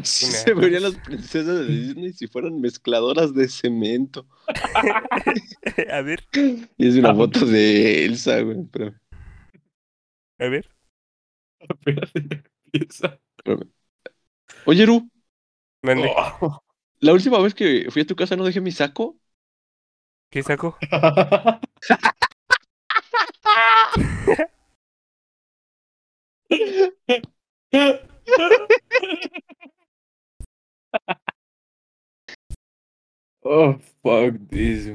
Se verían las princesas de Disney si fueran mezcladoras de cemento. a ver, Y es una foto de Elsa, güey. Pero, a ver. Empieza. Oye, Ru, Mande. Oh. la última vez que fui a tu casa no dejé mi saco. ¿Qué saco? oh, fuck this.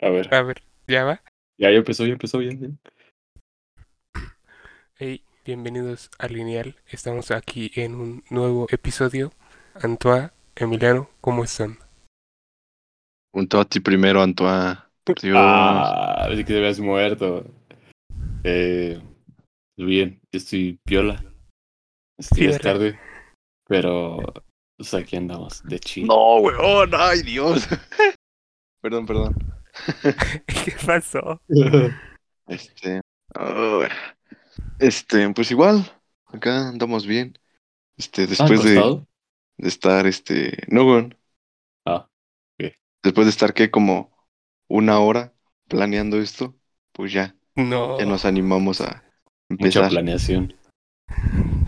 A ver, A ver, ¿ya va? ya, ya empezó, ya empezó, ya. ya. Hey, bienvenidos a Lineal. Estamos aquí en un nuevo episodio. Antoine, Emiliano, ¿cómo están? Junto a ti primero, Antoine. Por Dios. Ah, pensé que te habías muerto. Eh, bien, yo estoy piola. Es ya es tarde, pero pues aquí andamos, de chill. No, weón, ay, Dios. perdón, perdón. ¿Qué pasó? Este. ah, este, pues igual. Acá andamos bien. Este, después de, de estar, este. No, weón. Ah, ok. Después de estar, ¿qué? Como una hora planeando esto, pues ya, No. ya nos animamos a Mucha empezar. planeación.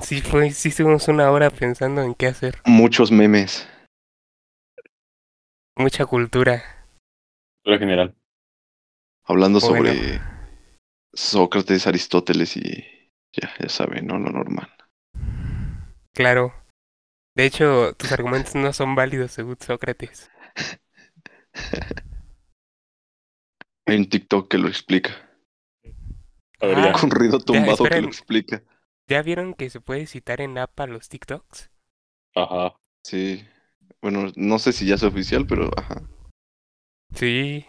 Sí, fue, sí estuvimos una hora pensando en qué hacer. Muchos memes. Mucha cultura. Pero general. Hablando Bueno. sobre Sócrates, Aristóteles y ya, ya saben, ¿no? Lo normal. Claro. De hecho, tus argumentos no son válidos según Sócrates. Hay un TikTok que lo explica. A ver, Ah. ya. Con ruido tumbado que lo explica. ¿Ya vieron que se puede citar en APA los TikToks? Ajá. Sí. Bueno, no sé si ya es oficial, pero ajá. Sí.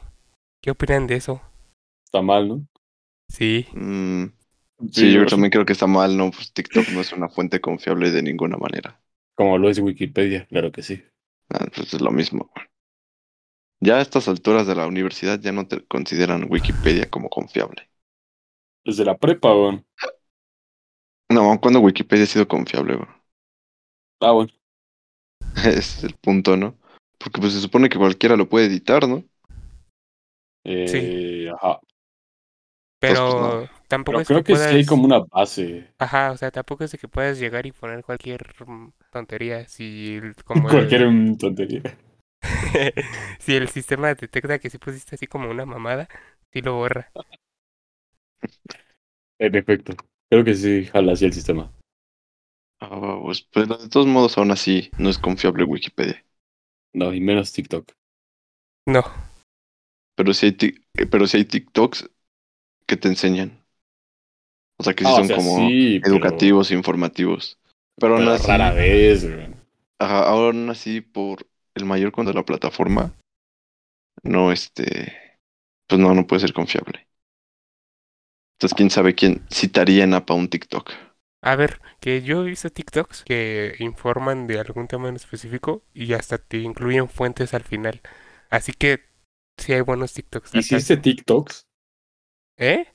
¿Qué opinan de eso? Está mal, ¿no? Sí. Mm, sí, yo también creo que está mal, ¿no? Pues TikTok no es una fuente confiable de ninguna manera. Como lo es Wikipedia, claro que sí. Ah, pues es lo mismo. güey. Ya a estas alturas de la universidad ya no te consideran Wikipedia como confiable. Desde la prepa, weón. No, cuando Wikipedia ha sido confiable, güey? Ah, bueno. Ese es el punto, ¿no? Porque pues se supone que cualquiera lo puede editar, ¿no? Eh, Ajá. Pero pues, tampoco Pero es creo que sí hay puedas- como una base. Ajá, o sea, tampoco es de que puedas llegar y poner cualquier mm, tontería si el- como el- Cualquier mm, tontería. si el sistema detecta que sí pusiste así como una mamada, sí lo borra. En efecto. Creo que sí jala así el sistema. Ah, pues, pero de todos modos, aún así, no es confiable Wikipedia. No, y menos TikTok. No, Pero sí hay, eh, pero sí hay TikToks que te enseñan. O sea, que sí Ah, o son sea, como sí, pero- educativos, informativos. Pero, aún Pero así, rara vez, ajá, aún así, por el mayor contra la plataforma, no, este, pues no, no puede ser confiable. Entonces, quién sabe quién citaría en APA un TikTok. a ver, que yo he visto TikToks que informan de algún tema en específico y hasta te incluyen fuentes al final. Así que sí hay buenos TikToks. ¿Hiciste TikToks? ¿Eh?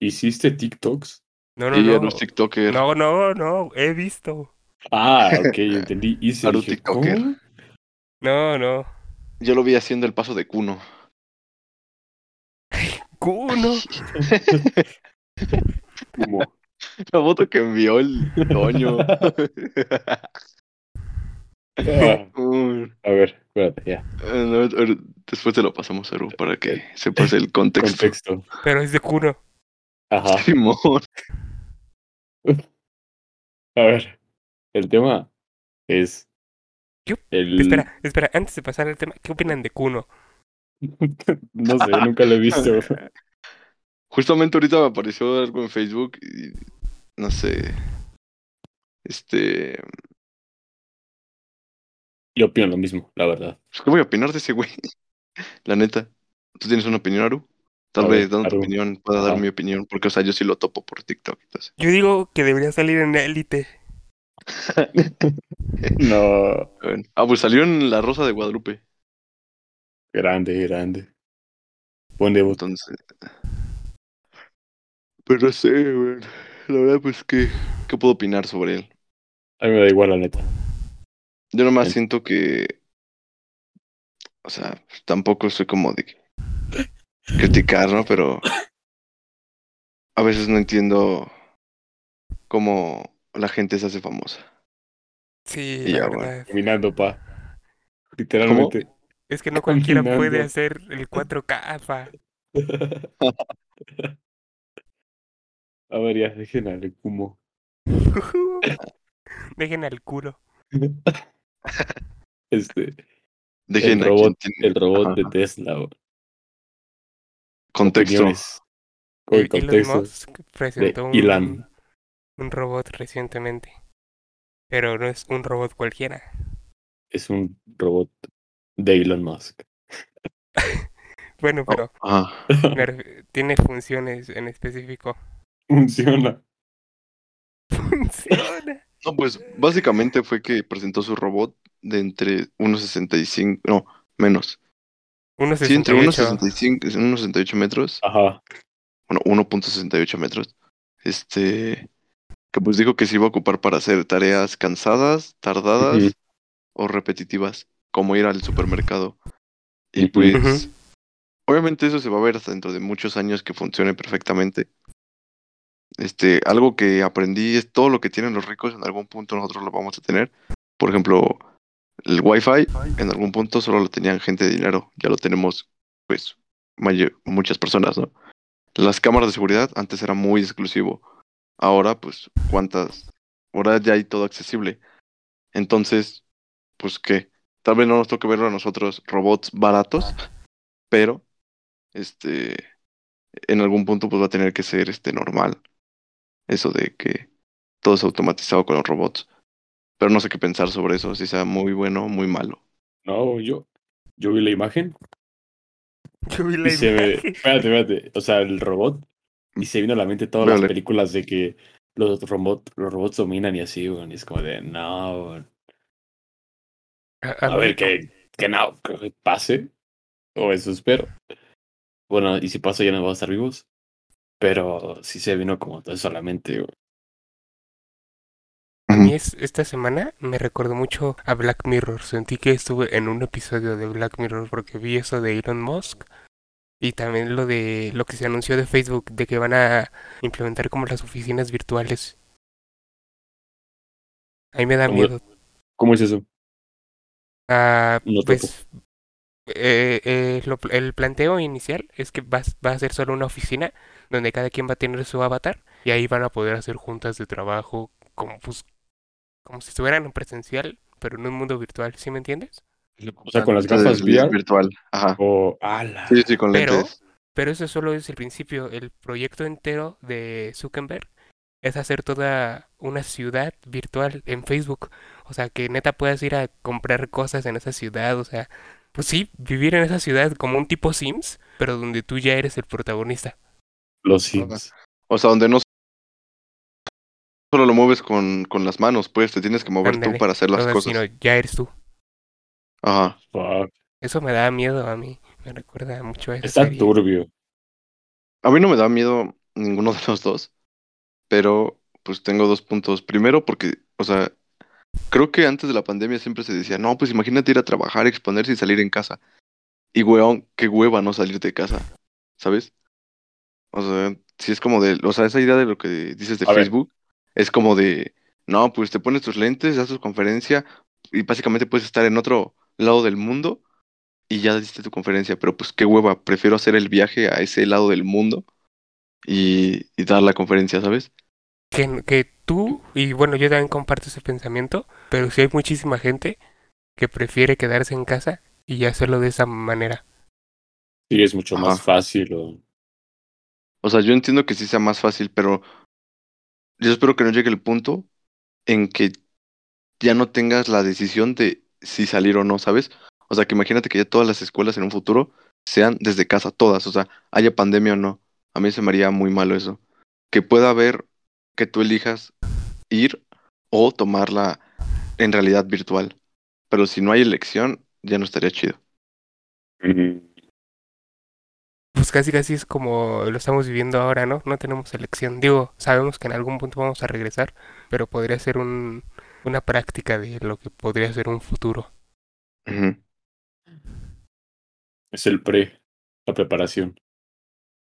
¿Hiciste TikToks? No, no, y no. un TikToker. No, no, no, he visto. Ah, ok, entendí. Hice. TikToker. ¿cómo? No, no. Yo lo vi haciendo el paso de Kuno. Kuno. ¿Cómo? La foto que envió el Toño. Ah, a ver, espérate, ya. no, Después te lo pasamos, Aru, para que sepas el contexto. Contexto. Pero es de Kuno. Ajá. Simón. A ver. El tema es. ¿Qué? El... Espera, espera, antes de pasar al tema, ¿qué opinan de Kuno? no sé, nunca lo he visto. Justamente ahorita me apareció algo en Facebook y no sé. Este. Yo opino lo mismo, la verdad. pues, ¿Qué voy a opinar de ese güey? La neta. ¿Tú tienes una opinión, Aru? Tal vez dando tu opinión pueda dar mi opinión, porque, o sea, yo sí lo topo por TikTok. Entonces. Yo digo que debería salir en Élite. No. Bueno. Ah, pues salió en La Rosa de Guadalupe. Grande, grande. Buen debut. Entonces. Pero no sé, güey. La verdad, pues, ¿qué, ¿qué puedo opinar sobre él? A mí me da igual, la neta. Yo nomás siento que, o sea, tampoco soy como de criticar, ¿no? Pero a veces no entiendo cómo la gente se hace famosa. Sí, Y la ya, bueno. Caminando, pa. Literalmente. Es que no cualquiera puede hacer el 4K, pa. A ver, ya, dejen al Kumo. Dejen al culo. Este, Dejen el robot, tiene el robot ajá, de Tesla. güey. contexto. E- Elon contexto. Musk presentó un, Elon. un robot recientemente. Pero no es un robot cualquiera. Es un robot de Elon Musk. Bueno, pero me ref- tiene funciones en específico. Funciona. Funciona. No, pues básicamente fue que presentó su robot de entre 1.65, no, menos. Sí, entre 1.68. 1.65 y 1.68 metros. Ajá. bueno, 1.68 metros, este, que pues dijo que se iba a ocupar para hacer tareas cansadas, tardadas o repetitivas, como ir al supermercado. Y pues, Ujú. obviamente eso se va a ver hasta dentro de muchos años que funcione perfectamente. Este, algo que aprendí es todo lo que tienen los ricos en algún punto nosotros lo vamos a tener. Por ejemplo, el Wi-Fi en algún punto solo lo tenían gente de dinero, ya lo tenemos pues muchas personas, ¿no? Las cámaras de seguridad antes era muy exclusivo. Ahora, pues, ¿cuántas? Ahora ya hay todo accesible. Entonces, pues, ¿qué? Tal vez no nos toque verlo a nosotros robots baratos, pero, este, en algún punto, pues va a tener que ser, este, normal. Eso de que todo es automatizado con los robots. Pero no sé qué pensar sobre eso, si sea muy bueno o muy malo. No, yo, yo vi la imagen Yo vi la y se me. imagen. Espérate, espérate. O sea, el robot. Y se vino a la mente todas las películas de que los, robot, los robots dominan y así, güey. Y es como de, no, güey. A, ver, que, que no, que pase. O eso espero. Bueno, y si pasa ya no vamos a estar vivos. Pero sí se vino como todo eso a mí es, esta semana me recordó mucho a Black Mirror. Sentí que estuve en un episodio de Black Mirror porque vi eso de Elon Musk y también lo de lo que se anunció de Facebook de que van a implementar como las oficinas virtuales. A mí me da ¿Cómo- miedo. ¿Cómo es eso? Ah, No pues eh, eh, lo- el planteo inicial es que va, va a ser solo una oficina donde cada quien va a tener su avatar y ahí van a poder hacer juntas de trabajo como pues como si estuvieran en presencial, pero en un mundo virtual, ¿sí me entiendes? O sea, con las gafas VR. virtual. Ajá. O. ¡Ala! Sí, sí, con Pero- lentes. Pero eso solo es el principio. El proyecto entero de Zuckerberg es hacer toda una ciudad virtual en Facebook. O sea, que neta puedas ir a comprar cosas en esa ciudad. O sea, pues sí, vivir en esa ciudad como un tipo Sims, pero donde tú ya eres el protagonista. Los Sims. O sea, donde no solo lo mueves con, con las manos, pues te tienes que mover Ándale. tú para hacer las O sea, cosas. sino ya eres tú. Ajá. Fuck. Eso me da miedo a mí. Me recuerda mucho a esa Está serie. turbio. A mí no me da miedo ninguno de los dos, pero pues tengo dos puntos. Primero porque, o sea, creo que antes de la pandemia siempre se decía, no, pues imagínate ir a trabajar, exponerse y salir en casa. Y weón, qué hueva no salir de casa, ¿sabes? O sea, si es como de, o sea, esa idea de lo que dices de A ver. Facebook, es como de, no, pues te pones tus lentes, haces tu conferencia y básicamente puedes estar en otro lado del mundo y ya diste tu conferencia, pero pues qué hueva, prefiero hacer el viaje a ese lado del mundo y, y dar la conferencia, ¿sabes? Que, que tú, y bueno, yo también comparto ese pensamiento, pero sí hay muchísima gente que prefiere quedarse en casa y hacerlo de esa manera. Sí, es mucho más fácil. O... O sea, yo entiendo que sí sea más fácil, pero yo espero que no llegue el punto en que ya no tengas la decisión de si salir o no, ¿sabes? O sea, que imagínate que ya todas las escuelas en un futuro sean desde casa, todas, o sea, haya pandemia o no. A mí se me haría muy malo eso. Que pueda haber que tú elijas ir o tomarla en realidad virtual. Pero si no hay elección, ya no estaría chido. Mm, Pues casi casi es como lo estamos viviendo ahora, ¿no? No tenemos elección. Digo, sabemos que en algún punto vamos a regresar, pero podría ser un una práctica de lo que podría ser un futuro. Es el pre, la preparación.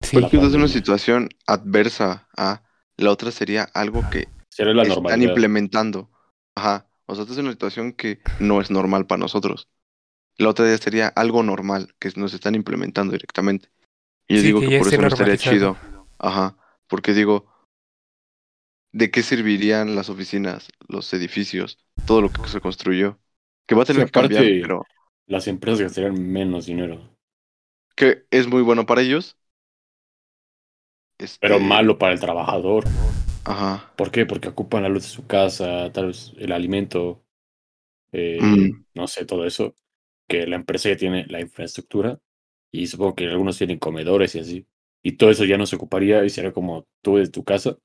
Sí, es una pandemia. situación adversa a la otra sería algo que Será la están normalidad. implementando. Ajá. O sea, esta es una situación que no es normal para nosotros. La otra ya sería algo normal que nos están implementando directamente. Y yo Sí, digo que por eso no estaría chido. Ajá. Porque digo, ¿de qué servirían las oficinas, los edificios, todo lo que se construyó? Que va a Sí, tener que cambiar, pero Las empresas gastarían menos dinero. que es muy bueno para ellos. Este, Pero malo para el trabajador. Ajá. ¿Por qué? Porque ocupan la luz de su casa, tal vez el alimento, eh, Mm. no sé, todo eso. Que la empresa ya tiene la infraestructura y supongo que algunos tienen comedores y así. Y todo eso ya no se ocuparía y sería como tú desde tu casa,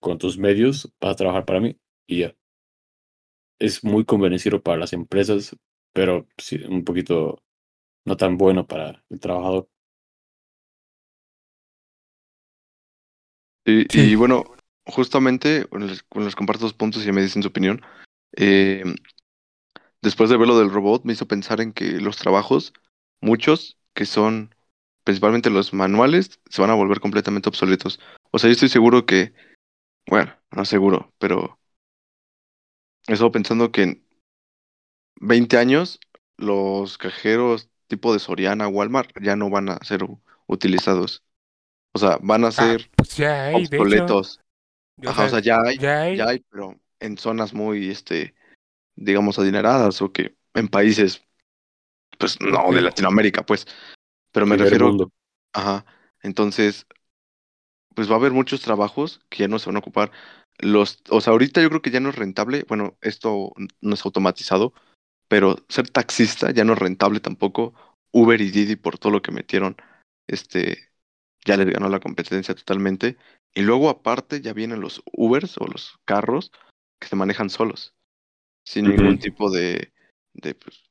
con tus medios, vas a trabajar para mí y ya. Es muy convenciero para las empresas, pero sí, un poquito no tan bueno para el trabajador. Y, Sí. y bueno, justamente, bueno, les, comparto dos puntos y me dicen su opinión. Eh, después de ver lo del robot, me hizo pensar en que los trabajos, muchos que son principalmente los manuales, se van a volver completamente obsoletos. O sea, yo estoy seguro que, bueno, no seguro, pero he estado pensando que en 20 años los cajeros tipo de Soriana, Walmart, ya no van a ser utilizados. O sea, van a Ah, ser pues ya hay, de hecho. obsoletos. O Ajá, o sea, ya hay, ya hay. ya hay, pero en zonas muy, este, digamos, adineradas o que en países, pues no, de Latinoamérica, pues. Pero me refiero, mundo. ajá, entonces, pues va a haber muchos trabajos que ya no se van a ocupar. Los, o sea, ahorita yo creo que ya no es rentable, bueno, esto no es automatizado, pero ser taxista ya no es rentable tampoco. Uber y Didi por todo lo que metieron, este, ya les ganó la competencia totalmente. Y luego aparte ya vienen los Ubers o los carros que se manejan solos, sin ningún tipo de, de, pues,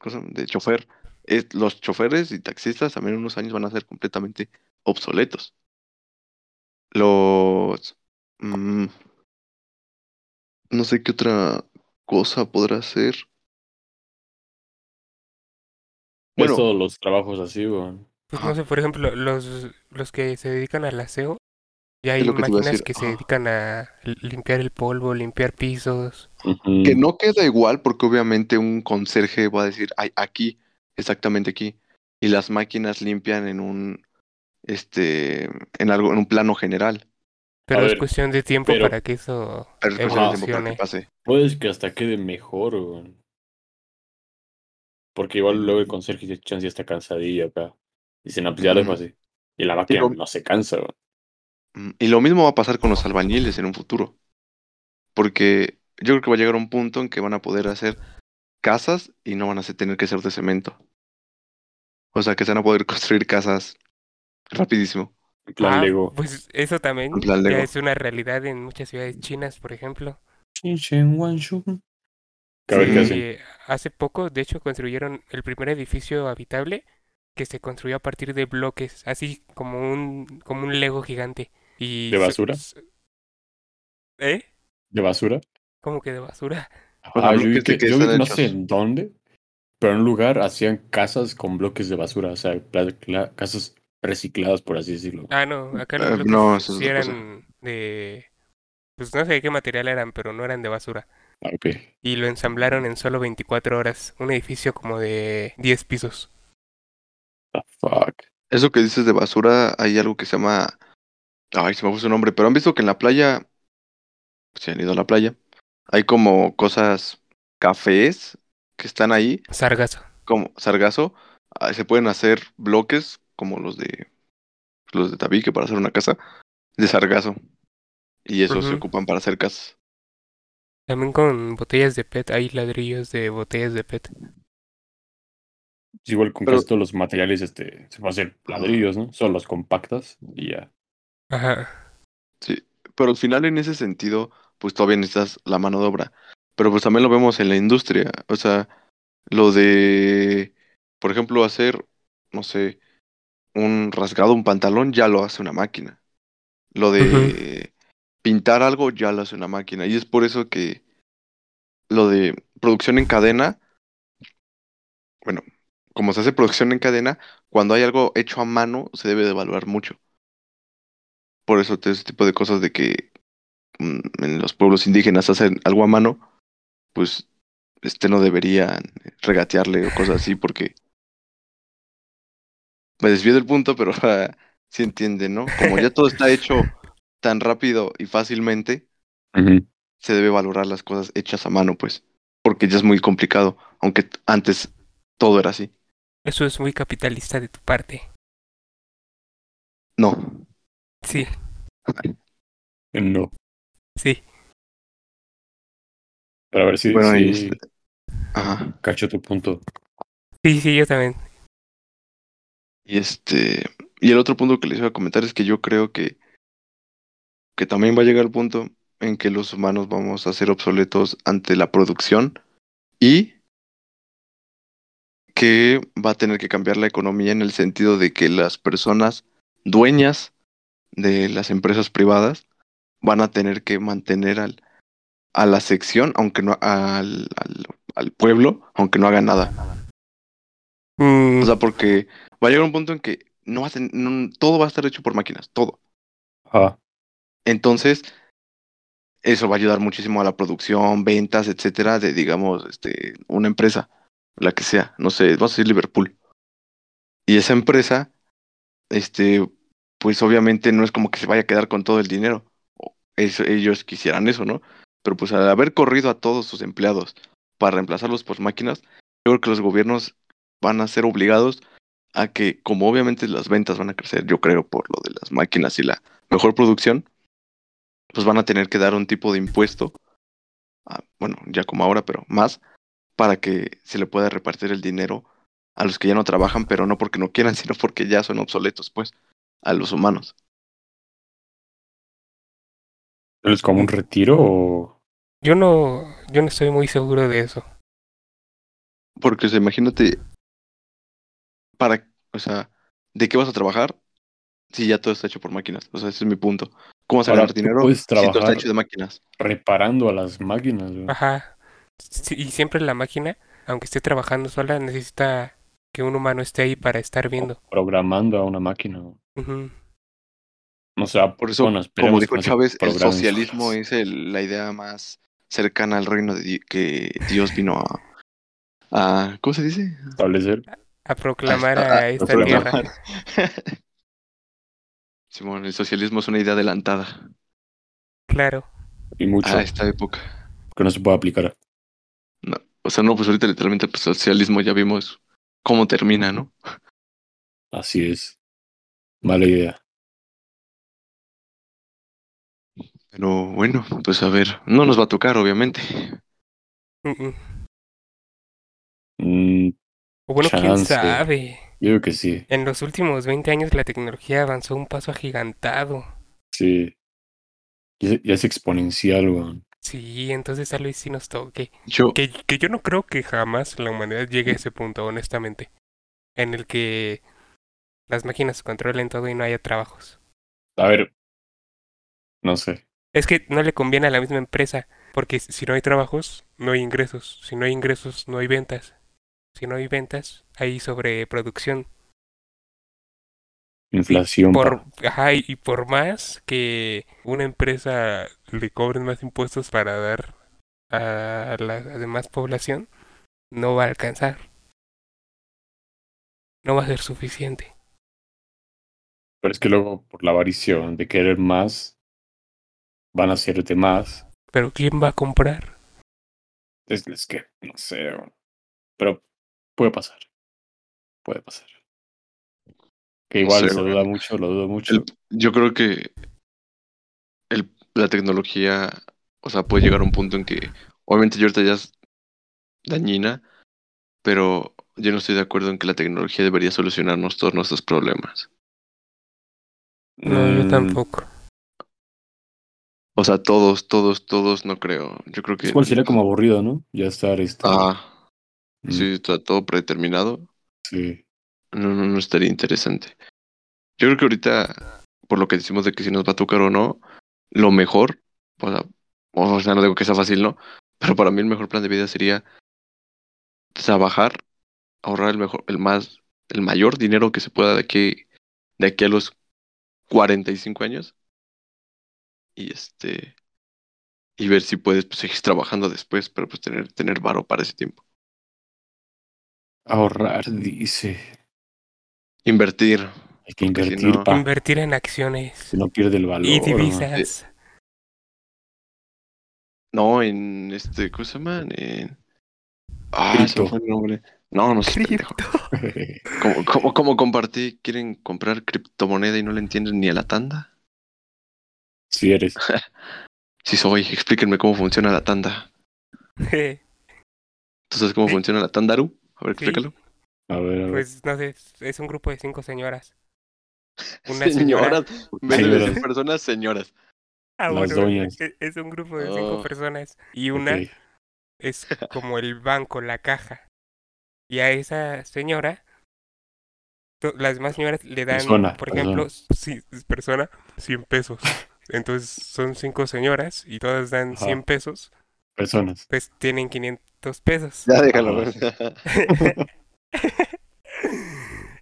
cosa- de chofer. Es- los choferes y taxistas también en unos años van a ser completamente obsoletos. Los... mm, no sé qué otra cosa podrá ser. Pues Bueno, todos los trabajos así, weón. Pues Ajá. no sé, por ejemplo, los, los que se dedican al aseo, ya hay que máquinas que se dedican a li- limpiar el polvo, limpiar pisos. Que no queda igual porque obviamente un conserje va a decir, ay, aquí, exactamente aquí. Y las máquinas limpian en un, este, en algo, en un plano general. Pero A es ver, cuestión de tiempo pero- para que eso Pero es cuestión de tiempo para que pase. Puedes que hasta quede mejor. Porque igual luego el conserje ya chance ya está cansadillo acá. Dicen, no, pues ya lo dejo así. Y la máquina lo- no se cansa, weón. Mm, Y lo mismo va a pasar con los albañiles en un futuro. Porque yo creo que va a llegar un punto en que van a poder hacer casas y no van a tener que ser de cemento. O sea, que se van a poder construir casas rapidísimo. En plan Ah, Lego. pues eso también ya Lego. es una realidad en muchas ciudades chinas, por ejemplo. Sí. hace poco, de hecho, construyeron el primer edificio habitable que se construyó a partir de bloques, así como un, como un Lego gigante. Y ¿De basura? ¿Eh? ¿De basura? ¿Cómo que de basura? Sea, Ah, yo vi que, que yo vi no sé en dónde, pero en un lugar hacían casas con bloques de basura, o sea, casas recicladas, por así decirlo. Ah, no, acá los bloques no, es sí eran de... Pues no sé de qué material eran, pero no eran de basura. Ah, ok. Y lo ensamblaron en solo 24 horas. Un edificio como de 10 pisos. The fuck. Eso que dices de basura, hay algo que se llama. Ay, se me fue su nombre, pero han visto que en la playa. Si han ido a la playa. Hay como cosas. Cafés que están ahí, Sargazo. como sargazo. ah, Se pueden hacer bloques como los de. Los de tabique para hacer una casa. De sargazo. Y eso se ocupan para hacer casas. También con botellas de PET. Hay ladrillos de botellas de PET. Es igual con Pero- casi todos los materiales, este, se puede hacer ladrillos, ¿no? Solo los compactas y ya. Ajá. Sí. Pero al final, en ese sentido, pues todavía necesitas la mano de obra. Pero pues también lo vemos en la industria. O sea, lo de. Por ejemplo, hacer. No sé. un rasgado, un pantalón, ya lo hace una máquina. Lo de pintar algo ya lo hace una máquina. Y es por eso que lo de producción en cadena, como se hace producción en cadena, cuando hay algo hecho a mano, se debe de evaluar mucho. Por eso ese tipo de cosas de que mm, en los pueblos indígenas hacen algo a mano, pues este no deberían regatearle o cosas así porque me desvío del punto, pero sí entiende, ¿no? Como ya todo está hecho tan rápido y fácilmente, se debe valorar las cosas hechas a mano, pues, porque ya es muy complicado, aunque antes todo era así. Eso es muy capitalista de tu parte. No, Sí, No. sí. Pero a ver si, Bueno, y si este- ajá. cacho tu punto. Sí, sí, yo también. Y este, y el otro punto que les iba a comentar es que yo creo que, que también va a llegar el punto en que los humanos vamos a ser obsoletos ante la producción y que va a tener que cambiar la economía en el sentido de que las personas dueñas de las empresas privadas van a tener que mantener al, a la sección, aunque no al, al, al pueblo, aunque no haga nada. Mm, O sea, porque va a llegar un punto en que no va a ten- no- todo va a estar hecho por máquinas, todo. Ajá. Entonces, eso va a ayudar muchísimo a la producción, ventas, etcétera, de, digamos, este, una empresa, la que sea, no sé, vamos a decir Liverpool. Y esa empresa, este, pues obviamente no es como que se vaya a quedar con todo el dinero. Eso, ellos quisieran eso, ¿no? Pero pues al haber corrido a todos sus empleados para reemplazarlos por máquinas, yo creo que los gobiernos van a ser obligados a que, como obviamente las ventas van a crecer, yo creo, por lo de las máquinas y la mejor producción, pues van a tener que dar un tipo de impuesto, bueno, ya como ahora, pero más, para que se le pueda repartir el dinero a los que ya no trabajan, pero no porque no quieran, sino porque ya son obsoletos, pues, a los humanos. ¿Es como un retiro o...? yo no, yo no estoy muy seguro de eso. Porque, o sea, imagínate, para, o sea, ¿de qué vas a trabajar si ya todo está hecho por máquinas? O sea, ese es mi punto. ¿Cómo vas a ganar dinero puedes si todo está hecho de máquinas? reparando a las máquinas, güey. Ajá. Y siempre la máquina, aunque esté trabajando sola, necesita que un humano esté ahí para estar viendo. Programando a una máquina. Ujú. O sea, Por eso, bueno, como dijo Chávez, el socialismo solas. es el- la idea más cercana al reino de Di- que Dios vino a, a- ¿cómo se dice? Establecer. A proclamar A- a- a esta proclamar. tierra. Simón, el socialismo es una idea adelantada Claro. Y mucho a esta época. que no se puede aplicar. O sea, no, pues ahorita literalmente pues socialismo ya vimos cómo termina, ¿no? Así es. Mala idea. Pero bueno, pues a ver, no nos va a tocar, obviamente. Mm. Mm, O bueno, quién sabe. yo digo que sí. En los últimos 20 años la tecnología avanzó un paso agigantado. Sí. Ya, es- ya es exponencial, güey. Sí, entonces tal vez sí nos toque. Yo, Que, que yo no creo que jamás la humanidad llegue a ese punto, honestamente. En el que las máquinas controlen todo y no haya trabajos. A ver. No sé. Es que no le conviene a la misma empresa, porque si no hay trabajos, no hay ingresos. Si no hay ingresos, no hay ventas. Si no hay ventas, hay sobreproducción. Inflación. Por, ajá, y por más que una empresa le cobren más impuestos para dar a la demás población, no va a alcanzar. No va a ser suficiente. Pero es que luego, por la avarición de querer más, van a hacerte más. Pero ¿quién va a comprar? Es, es que, no sé. Pero puede pasar. Puede pasar. Que No igual sé, se duda mucho, lo dudo mucho. el- yo creo que el, la tecnología, o sea, puede llegar a un punto en que, obviamente, yo ahorita ya es dañina, pero yo no estoy de acuerdo en que la tecnología debería solucionarnos todos nuestros problemas. No, yo Mm, tampoco. O sea, todos, todos, todos, no creo. Yo creo que. Igual sería como aburrido, ¿no? Ya estar este. Ah, mm, sí, está todo predeterminado. sí. No, no, no estaría interesante. Yo creo que ahorita, por lo que decimos de que si nos va a tocar o no, lo mejor, o sea, o sea, no digo que sea fácil, ¿no? Pero para mí el mejor plan de vida sería trabajar, ahorrar el mejor, el más, el mayor dinero que se pueda de aquí, de aquí a los 45 años. Y este, y ver si puedes pues, seguir trabajando después, pero pues tener, tener varo para ese tiempo. Ahorrar, dice. Invertir. Hay que Porque si invertir no- Invertir en acciones no pierde el valor. y divisas. No, en este, ¿cómo se llama? En... Ah, se Cripto. fue el nombre. No, no sé. ¿Cómo, cómo, cómo compartí? ¿Quieren comprar criptomoneda y no le entienden ni a la tanda? si eres. Sí soy, explíquenme cómo funciona la tanda. ¿Tú sabes cómo Sí. funciona la tanda, Aru? A ver, Sí. explícalo. A ver, a ver. Pues no sé, es un grupo de cinco señoras. Una señora. Señoras, en vez de decir Señoras. personas, señoras. Ah, Las bueno, doñas. Es un grupo de cinco Oh. personas. Y una Ok. es como el banco, la caja. Y a esa señora, las demás señoras le dan, Persona, por persona. ejemplo, si, persona, 100 pesos. Entonces son cinco señoras y todas dan Ajá. 100 pesos, Personas. pues tienen 500 pesos. Ya déjalo.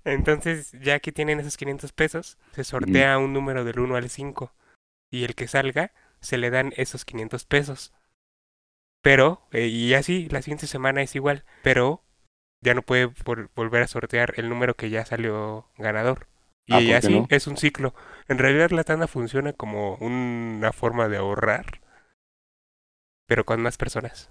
Entonces, ya que tienen esos 500 pesos, se sortea un número del 1 al 5. Y el que salga, se le dan esos 500 pesos. Pero, eh, y así, la siguiente semana es igual. Pero ya no puede vol- volver a sortear el número que ya salió ganador. Ah, Y ¿por qué así no? es un ciclo. En realidad la tanda funciona como una forma de ahorrar. Pero con más personas.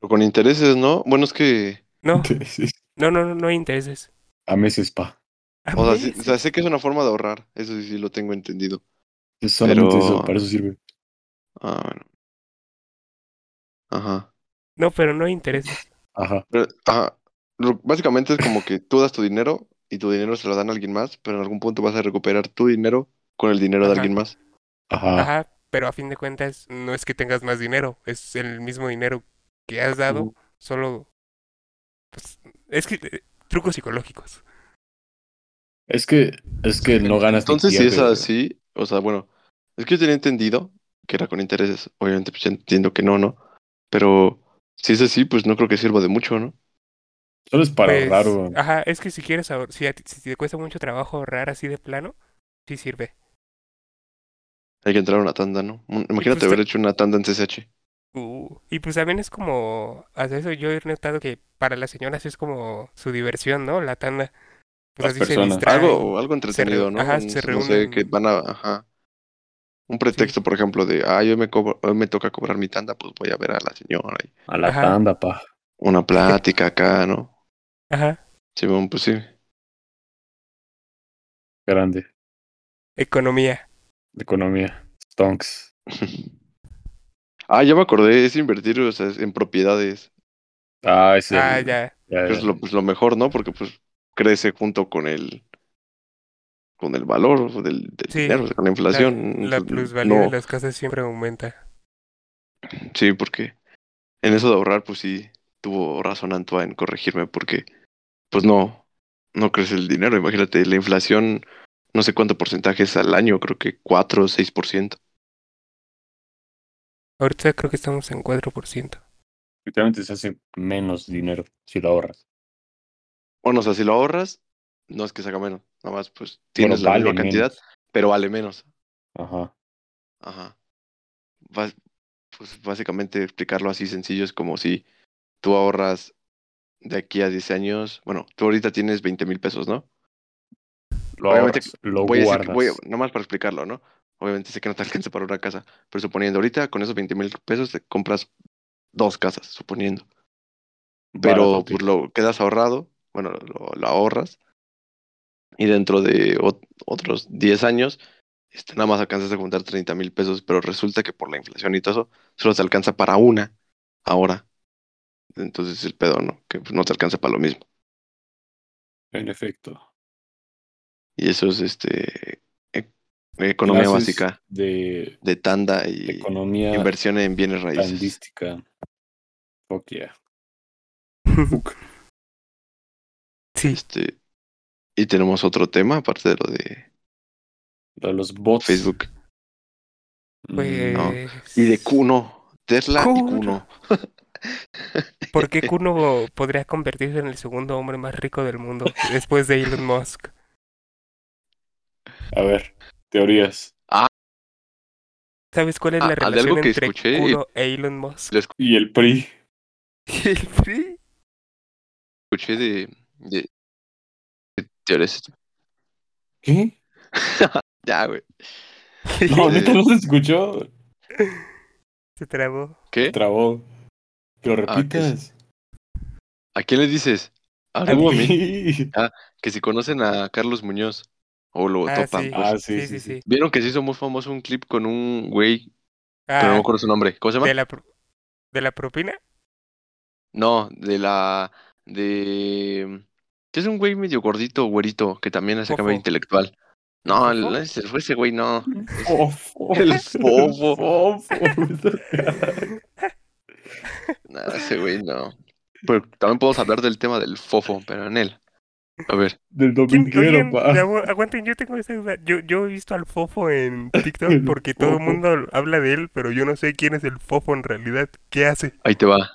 Pero con intereses, ¿no? Bueno, es que. No, no, no, no, no hay intereses. A meses, pa. A O sea, sí- o sea, sé que es una forma de ahorrar. Eso sí, sí lo tengo entendido. Es solamente Pero- eso, para eso sirve. Ah, bueno. Ajá. No, pero no hay intereses. Ajá. Pero, ajá. Lo- Básicamente es como que tú das tu dinero y tu dinero se lo dan a alguien más, pero en algún punto vas a recuperar tu dinero con el dinero de alguien más. Ajá. Ajá, pero a fin de cuentas no es que tengas más dinero, es el mismo dinero que has dado, solo pues, es que trucos psicológicos. Es que, es que no ganas Entonces, si es así, o sea, bueno, es que yo tenía entendido que era con intereses. Obviamente, pues ya entiendo que no, ¿no? Pero si es así, pues no creo que sirva de mucho, ¿no? Solo es para Pues, ahorrar, güey. Ajá, es que si quieres ahor- si, a ti- si te cuesta mucho trabajo ahorrar así de plano, sí sirve. Hay que entrar a una tanda, ¿no? Imagínate pues, haber hecho una tanda en CSH. Uh, y pues también es como, hasta eso yo he notado que para las señoras es como su diversión, ¿no? La tanda. Pues Las así se personas. distraen. Algo, algo entretenido, re- ¿no? ajá, Un- se No sé, que reúnen. van a... Ajá. Un pretexto, por ejemplo, de, ah, hoy me, cobro- hoy me toca cobrar mi tanda, pues voy a ver a la señora. y A la Ajá. tanda, pa. una plática acá, ¿no? Ajá, Sí, bueno, pues sí. Grande. economía. Economía. Stonks. ah, ya me acordé, es invertir o sea, en propiedades. Ah, ese. Ah, ya. ya, Es ya. lo, pues, lo mejor, ¿no? Porque pues crece junto con el con el valor del, del Sí, dinero, con la La, inflación. la plusvalía no, de las casas siempre aumenta. Sí, porque en eso de ahorrar, pues sí, tuvo razón Antoine en corregirme, porque pues no, no crece el dinero. Imagínate, la inflación, no sé cuánto porcentaje es al año, creo que 4 o 6%. Ahorita creo que estamos en 4%. Literalmente se hace menos dinero si lo ahorras. Bueno, o sea, si lo ahorras, no es que se haga menos, nada más pues tienes Bueno, la misma cantidad, menos. pero vale menos. Ajá. Ajá. Pues básicamente explicarlo así sencillo es como si tú ahorras de aquí a 10 años, bueno, tú ahorita tienes 20 mil pesos, ¿no? Lo Obviamente, ahorras, lo voy a decir que guardas. voy a, nomás para explicarlo, ¿no? Obviamente sé que no te alcanza para una casa, pero suponiendo ahorita con esos 20 mil pesos te compras dos casas, suponiendo. Pero Barato, pues lo quedas ahorrado, bueno, lo, lo ahorras y dentro de ot- otros 10 años este, nada más alcanzas a juntar 30 mil pesos, pero resulta que por la inflación y todo eso solo te alcanza para una ahora. Entonces el pedo, ¿no? Que pues, no te alcanza para lo mismo. En efecto. Y eso es este economía Clases básica De de tanda y economía inversión en bienes raíces. tandística. Fuck yeah. sí, Este, y tenemos otro tema, aparte de lo de Lo de los bots. Facebook. Pues... no. Y de Q, no. Tesla y Kuno. Kuno. ¿Por qué Kuno podría convertirse en el segundo hombre más rico del mundo después de Elon Musk? A ver, teorías. ¿Sabes cuál es Ah, la de algo relación que entre escuché y- e Elon Musk? Y el PRI. ¿El PRI? escuché de, de, de teorías. ¿Qué? Ya, güey. No, neta no se escuchó. Se trabó. ¿Qué? Trabó. Que lo Ah, repitas. ¿A quién le dices? ¿A A a mí? mí. Que si conocen a Carlos Muñoz. O lo Ah, topan. sí. pues. Ah, sí, Sí, sí, sí. Vieron que se hizo muy famoso un clip con un güey, pero no Ah, me acuerdo su nombre. ¿Cómo se llama? ¿de la, pro- ¿de la propina? No, de la. de. que es un güey medio gordito, güerito, que también hace cambio intelectual. No, ¿El fue ese güey, no. Fofo. El fofo. Fofo. No, ese güey no. Pero también podemos hablar del tema del fofo, pero en él. A ver, Del ¿Quién- dominguero, pa. agu- aguanten, yo tengo esa duda. Yo, yo he visto al Fofo en TikTok porque todo el mundo habla de él, pero yo no sé quién es el Fofo en realidad. ¿Qué hace? ahí te va.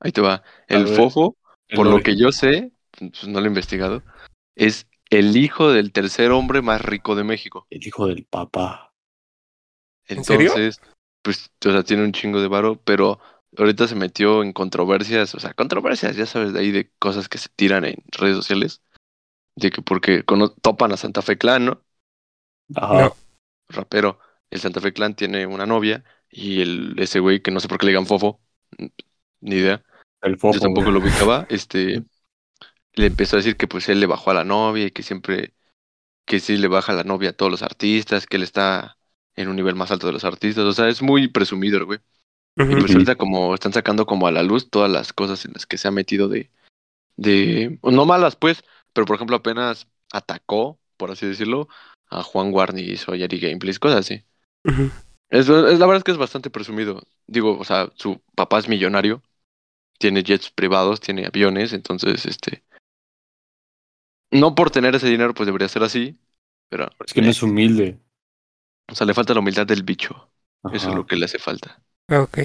Ahí te va. El ver. fofo, El por lo que yo sé, pues no lo he investigado, es el hijo del tercer hombre más rico de México. El hijo del papá. ¿En serio? Entonces, pues, o sea, tiene un chingo de varo, pero ahorita se metió en controversias, o sea, controversias, ya sabes, de ahí de cosas que se tiran en redes sociales. De que porque cono- topan a Santa Fe Clan, ¿no? Ajá. No. Rapero. El Santa Fe Clan tiene una novia y el, ese güey que no sé por qué le digan fofo, ni idea. El fofo. Yo tampoco lo ubicaba, este, le empezó a decir que pues él le bajó a la novia y que siempre, que sí le baja la novia a todos los artistas, que él está en un nivel más alto de los artistas, o sea, es muy presumido el güey. Y pues ahorita como están sacando como a la luz todas las cosas en las que se ha metido de, de, no malas pues, pero por ejemplo apenas atacó, por así decirlo, a Juan Guarniz o a Yari Gameplays, cosas así. Es, es- la verdad es que es bastante presumido. Digo, o sea, su papá es millonario, tiene jets privados, tiene aviones, entonces, este, no por tener ese dinero, pues debería ser así, pero, Es que no es humilde. o sea, le falta la humildad del bicho. Eso es lo que le hace falta. Ok.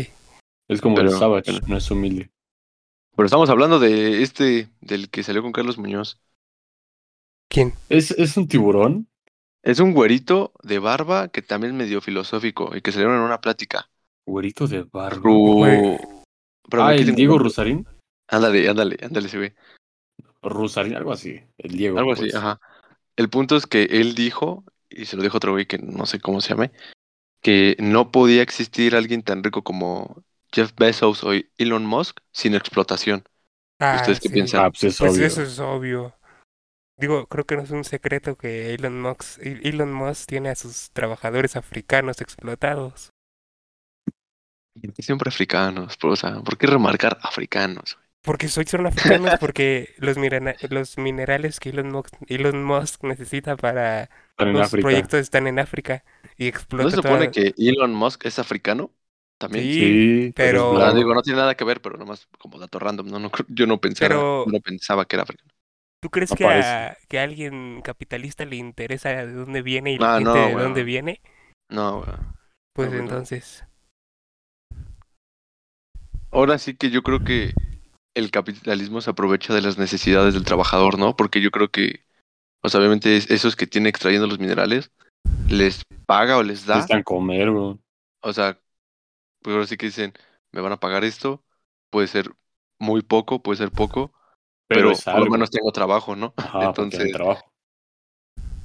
Es como Pero- el Savage, no es humilde. Pero estamos hablando de este, del que salió con Carlos Muñoz. ¿Quién? ¿Es, es un tiburón? Es un güerito de barba que también es medio filosófico y que salieron en una plática. Güerito de barba. Ru- Güey. Pero ah, el tengo- Diego Rusarín. Ándale, ándale, ándale ese güey. Rusarín, algo así. El Diego. Algo así, pues. ajá. El punto es que él dijo, y se lo dijo otro güey que no sé cómo se llame, que no podía existir alguien tan rico como Jeff Bezos o Elon Musk sin explotación. Ah, ¿Ustedes qué sí. piensan? Ah, pues es Pues obvio. eso es obvio. Digo, creo que no es un secreto que Elon Musk, Elon Musk tiene a sus trabajadores africanos explotados. ¿Por qué Siempre africanos, pues, o sea, ¿por qué remarcar africanos? Porque soy son africanos porque los, los minerales que Elon Musk, Elon Musk necesita para Están los África. proyectos están en África y ¿No explota se supone toda- que Elon Musk es africano? También. Sí, Sí, pero- blanco. digo, no tiene nada que ver, pero nomás como dato random. No, no, yo no pensaba, Pero- no pensaba que era africano. ¿Tú crees No que a, que a alguien capitalista le interesa de dónde viene y la gente no, de dónde viene? No, güey. Pues no. entonces, Ahora sí que yo creo que el capitalismo se aprovecha de las necesidades del trabajador, ¿no? Porque yo creo que, o sea, obviamente es- esos que tienen extrayendo los minerales, les paga o les da. Necesitan comer, bro. O sea, pues ahora sí que dicen, me van a pagar esto, puede ser muy poco, puede ser poco, pero, es por lo menos tengo trabajo, ¿no? Ajá, Entonces, trabajo.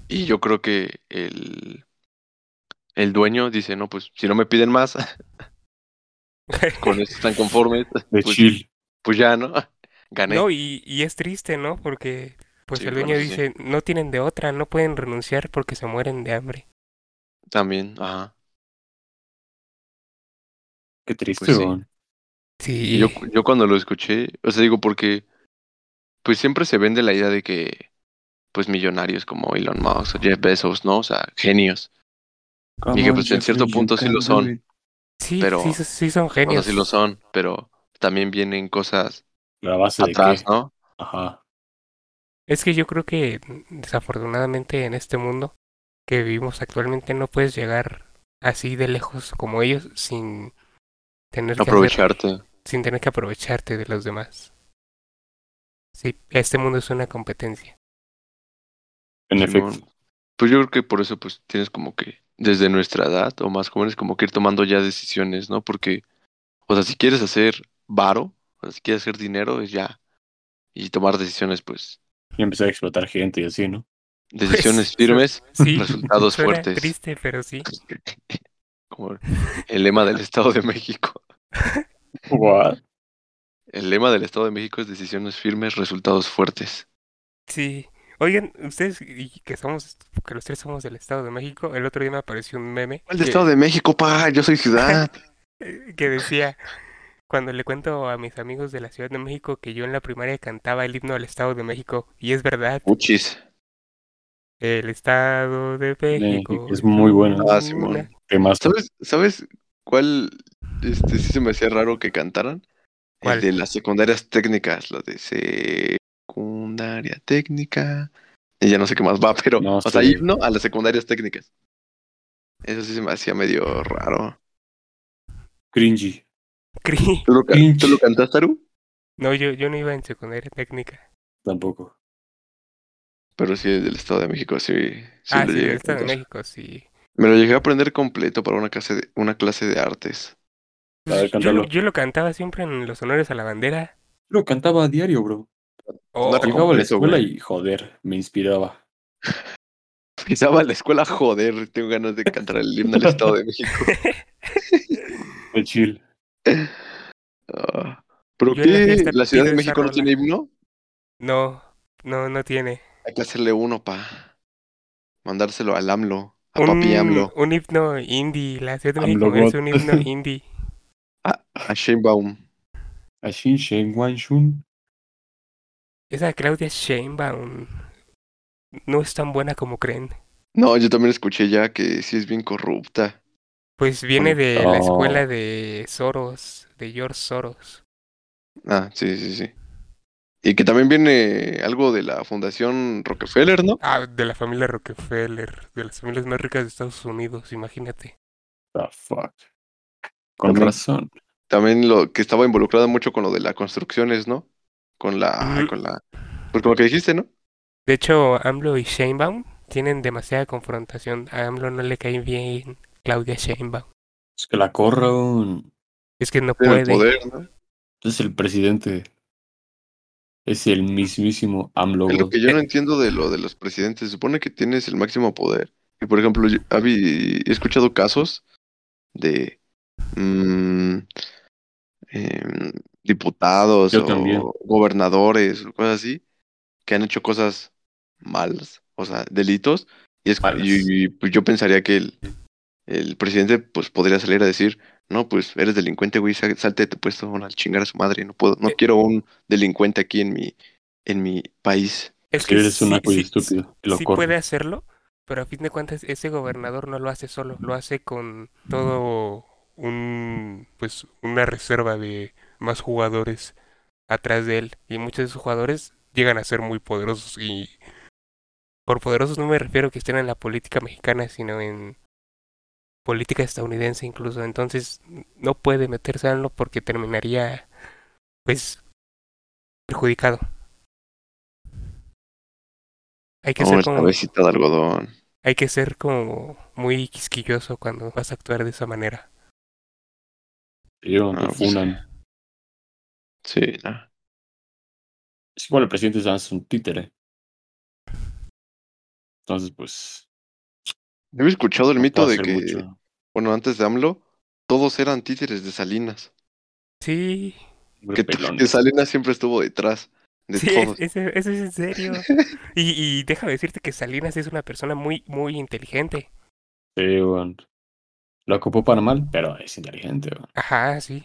y yo creo que el, el dueño dice, no, pues si no me piden más, con esto están conformes, De pues, chill. pues ya, ¿no? Gané. no, y, y es triste, ¿no? Porque pues Sí, el bueno, dueño sí, dice, no tienen de otra, no pueden renunciar porque se mueren de hambre. También, ajá. Qué triste, pues sí. Sí, Y yo, yo cuando lo escuché, o sea, digo, porque pues siempre se vende la idea de que pues millonarios como Elon Musk o Jeff Bezos, ¿no? O sea, genios. Y que, pues, en cierto punto sí lo son. sí, pero- sí, sí son O sea, genios. sí lo son, pero también vienen cosas La base de atrás. ¿no? Ajá. Es que yo creo que desafortunadamente en este mundo que vivimos actualmente no puedes llegar así de lejos como ellos sin Tener que Aprovecharte. sin tener que aprovecharte de los demás. Sí, este mundo es una competencia. En Simón. efecto. Pues yo creo que por eso pues tienes como que desde nuestra edad o más jóvenes como que ir tomando ya decisiones, ¿no? Porque, o sea, si quieres hacer varo, o sea, si quieres hacer dinero, es ya. Y tomar decisiones, pues, Y empezar a explotar gente y así, ¿no? decisiones Pues, firmes, Sí, resultados suena fuertes. triste, pero sí. Como el lema del Estado de México. What? El lema del Estado de México es decisiones firmes, resultados fuertes. Sí. Oigan, ustedes y que somos, que los tres somos del Estado de México, el otro día me apareció un meme ¿Cuál de que, Estado de México, pa? Yo soy ciudad. eh, que decía, cuando le cuento a mis amigos de la Ciudad de México que yo en la primaria cantaba el himno del Estado de México, y es verdad, Uchis. el Estado de México México es muy bueno. Ah, una- Simón. Temas. ¿Sabes, ¿Sabes cuál este, sí se me hacía raro que cantaran? ¿Cuál? El de las secundarias técnicas, la de secundaria técnica. Y ya no sé qué más va, pero, No o sea, sé. himno a las secundarias técnicas. Eso sí se me hacía medio raro. Cringy. Cri- ¿Tú lo. ¿tú lo cantaste, Aru? No, yo, yo no iba en secundaria técnica. Tampoco. Pero sí, del Estado de México, sí. sí ah, lo sí, del Estado de. México, sí. Me lo llegué a aprender completo para una clase de, una clase de artes. A ver, Pues, yo, yo lo cantaba siempre en los honores a la bandera. Lo cantaba a diario, bro. Oh, No era Llegaba a la escuela y, joder, me inspiraba. Pisaba a la escuela, joder, tengo ganas de cantar el himno del Estado de México. Fue chill. Ah, ¿Pero Yo qué? ¿La Ciudad de México no tiene himno? no, no, no tiene. Hay que hacerle uno, pa. Mandárselo al AMLO, a papi Un, AMLO, un himno indie. La Ciudad de AMLO México God. un himno indie. A, a Sheinbaum. Wan Shun. Esa Claudia Sheinbaum no es tan buena como creen. No, yo también escuché ya que sí es bien corrupta. Pues viene de la escuela de Soros, de George Soros. Ah, sí, sí, sí. Y que también viene algo de la Fundación Rockefeller, ¿no? Ah, de la familia Rockefeller, de las familias más ricas de Estados Unidos, imagínate. The fuck. Con También- razón. También lo que estaba involucrada mucho con lo de las construcciones, ¿no? Con la, Ujú. con la, pues con lo que dijiste, ¿no? De hecho, AMLO y Sheinbaum tienen demasiada confrontación. A AMLO no le cae bien Claudia Sheinbaum. Es que la corran. Es que no Tiene puede. poder, ¿no? Es el presidente. Es el mismísimo AMLO. Es lo que yo no entiendo de lo de los presidentes. Se supone que tienes el máximo poder. Y por ejemplo, yo he escuchado casos de mm, em, diputados Yo o también. gobernadores o cosas así que han hecho cosas malas, o sea, delitos. Y, es, y, y, pues yo pensaría que el, el presidente pues podría salir a decir, no, pues eres delincuente, güey, sal- salte de tu puesto a chingar a su madre. No puedo, no Eh. quiero un delincuente aquí en mi, en mi país. Es Que eres un sí- estúpido. lo sí puede hacerlo, pero a fin de cuentas ese gobernador no lo hace solo, lo hace con todo un pues una reserva de más jugadores atrás de él y muchos de esos jugadores llegan a ser muy poderosos y por poderosos no me refiero que estén en la política mexicana, sino en política estadounidense incluso. Entonces no puede meterse a lo porque terminaría pues perjudicado. Hay que ser como cabecita de algodón. hay que ser como muy quisquilloso cuando vas a actuar de esa manera. Ah, te pues, funan. Sí, no. Es igual el presidente es un títere. Entonces, pues. Yo había escuchado el no mito de que, mucho. bueno, antes de AMLO, todos eran títeres de Salinas. Sí, Que, Salinas siempre estuvo detrás de sí, todos. eso, eso es en serio. Y, y déjame decirte que Salinas es una persona muy, muy inteligente. Sí, weón. Lo ocupó para mal, pero es inteligente. Ajá, sí.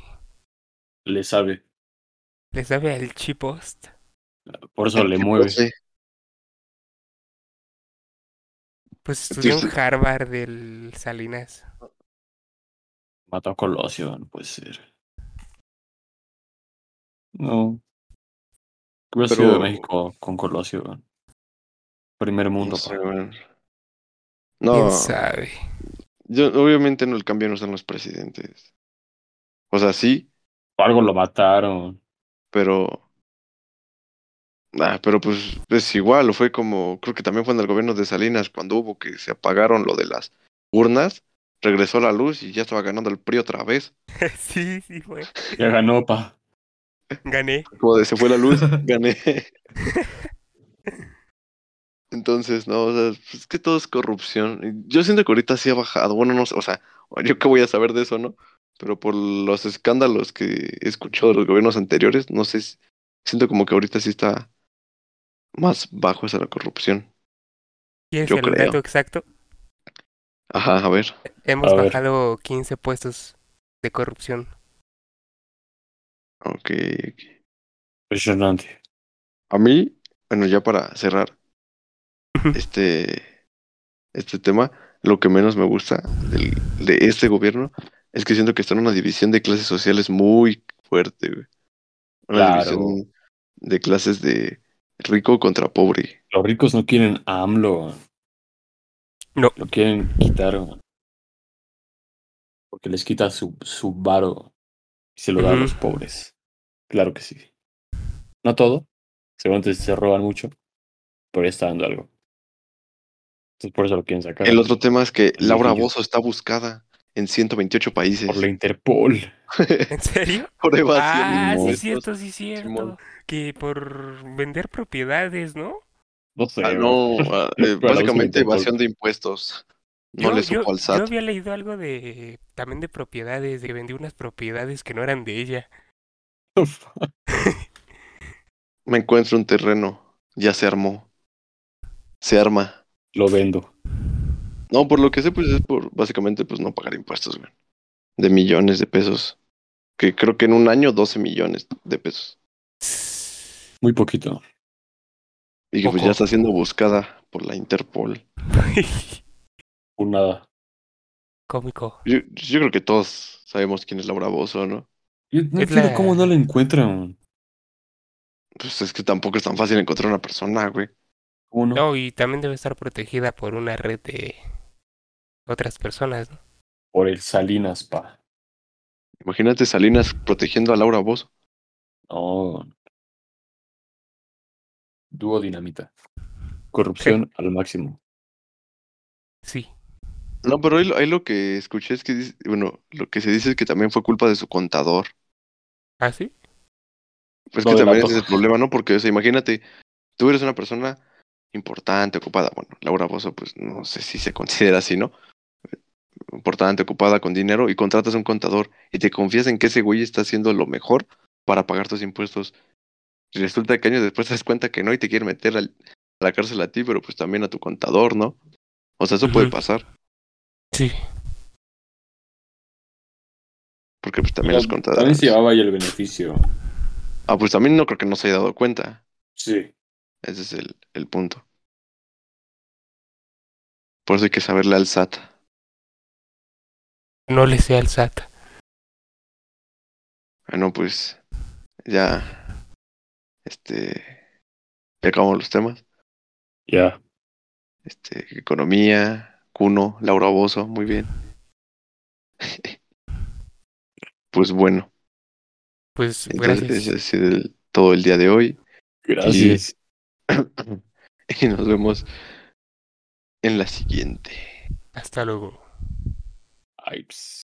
Le sabe. Le sabe al chipost. Por eso le mueve. Sí. Pues estudió en Harvard del Salinas. Mató a Colosio, no puede ser. No. ¿Qué hubiera sido de México con Colosio? Primer mundo, No sé, weón. ¿Quién No, sabe? Yo, obviamente no el cambio no son los presidentes. O sea, sí, Por algo lo mataron. pero. Ah, pero pues es igual, fue como, creo que también fue en el gobierno de Salinas cuando hubo que se apagaron lo de las urnas, regresó la luz y ya estaba ganando el PRI otra vez. sí, sí fue. Ya ganó, pa. Gané. Como de se fue la luz, gané. Entonces, no, o sea, pues, es que todo es corrupción. Yo siento que ahorita sí ha bajado. Bueno, no sé, o sea, yo qué voy a saber de eso, ¿no? Pero por los escándalos que he escuchado de los gobiernos anteriores, no sé, si- siento como que ahorita sí está más bajo esa la corrupción. ¿Quieres Yo el creo. dato exacto? Ajá, a ver. Hemos A ver. bajado 15 puestos de corrupción. Ok, ok. Impresionante. A mí, bueno, ya para cerrar este, este tema, lo que menos me gusta del- de este gobierno es que siento que está en una división de clases sociales muy fuerte, güey. Una Claro. división de clases de rico contra pobre. Los ricos no quieren a AMLO. No. Lo quieren quitar. Porque les quita su, su varo y se lo da a los pobres. Claro que sí. No todo. Seguramente se roban mucho. Pero ya está dando algo. Entonces por eso lo quieren sacar. El otro tema es que Laura. Bozo está buscada en 128 países Por la Interpol. ¿En serio? por evasión de Ah, sí, cierto, sí, cierto. Simón. Que por vender propiedades, ¿no? No sé. Ah, no, ah, eh, básicamente evasión de impuestos. No Yo, le yo, supo al yo SAT. había leído algo de también de propiedades, de que vendió unas propiedades que no eran de ella. Me encuentro un terreno, ya se armó. Se arma. Lo vendo. No, por lo que sé, pues es por básicamente pues no pagar impuestos, güey. De millones de pesos. Que creo que en un año 12 millones de pesos. Muy poquito. Y que pues ya está siendo buscada por la Interpol. Por nada. Cómico. Yo, yo creo que todos sabemos quién es Laura Bozo, ¿no? Yo no entiendo la- cómo no la encuentran. Pues es que tampoco es tan fácil encontrar una persona, güey. ¿Cómo no? No, y también debe estar protegida por una red de otras personas, ¿no? Por el Salinas, pa. Imagínate Salinas protegiendo a Laura Bozo. No. Dúo dinamita. Corrupción al máximo. Sí. No, pero ahí, lo- ahí lo que escuché es que, dice- bueno, lo que se dice es que también fue culpa de su contador. ¿Ah, sí? Pues que también es el problema, ¿no? Porque, o sea, imagínate, tú eres una persona importante, ocupada. Bueno, Laura Bozo, pues no sé si se considera así, ¿no? Importante, ocupada, con dinero, y contratas a un contador y te confías en que ese güey está haciendo lo mejor para pagar tus impuestos. Y resulta que años después te das cuenta que no y te quiere meter al- a la cárcel a ti, pero pues también a tu contador, ¿no? O sea, eso puede pasar, Sí. porque pues también los También contadores. se llevaba ahí el beneficio. Ah, pues también no creo que no se haya dado cuenta. Sí. Ese es el, el punto. Por eso hay que saberle al SAT. No le sea al SAT. Bueno, pues ya, este, ya acabamos los temas. Ya. Este, economía, Cuno, Laura Bozo, muy bien. pues bueno, Pues entonces gracias. ese el- todo el día de hoy Gracias. y nos vemos en la siguiente. Hasta luego. Ay, ps.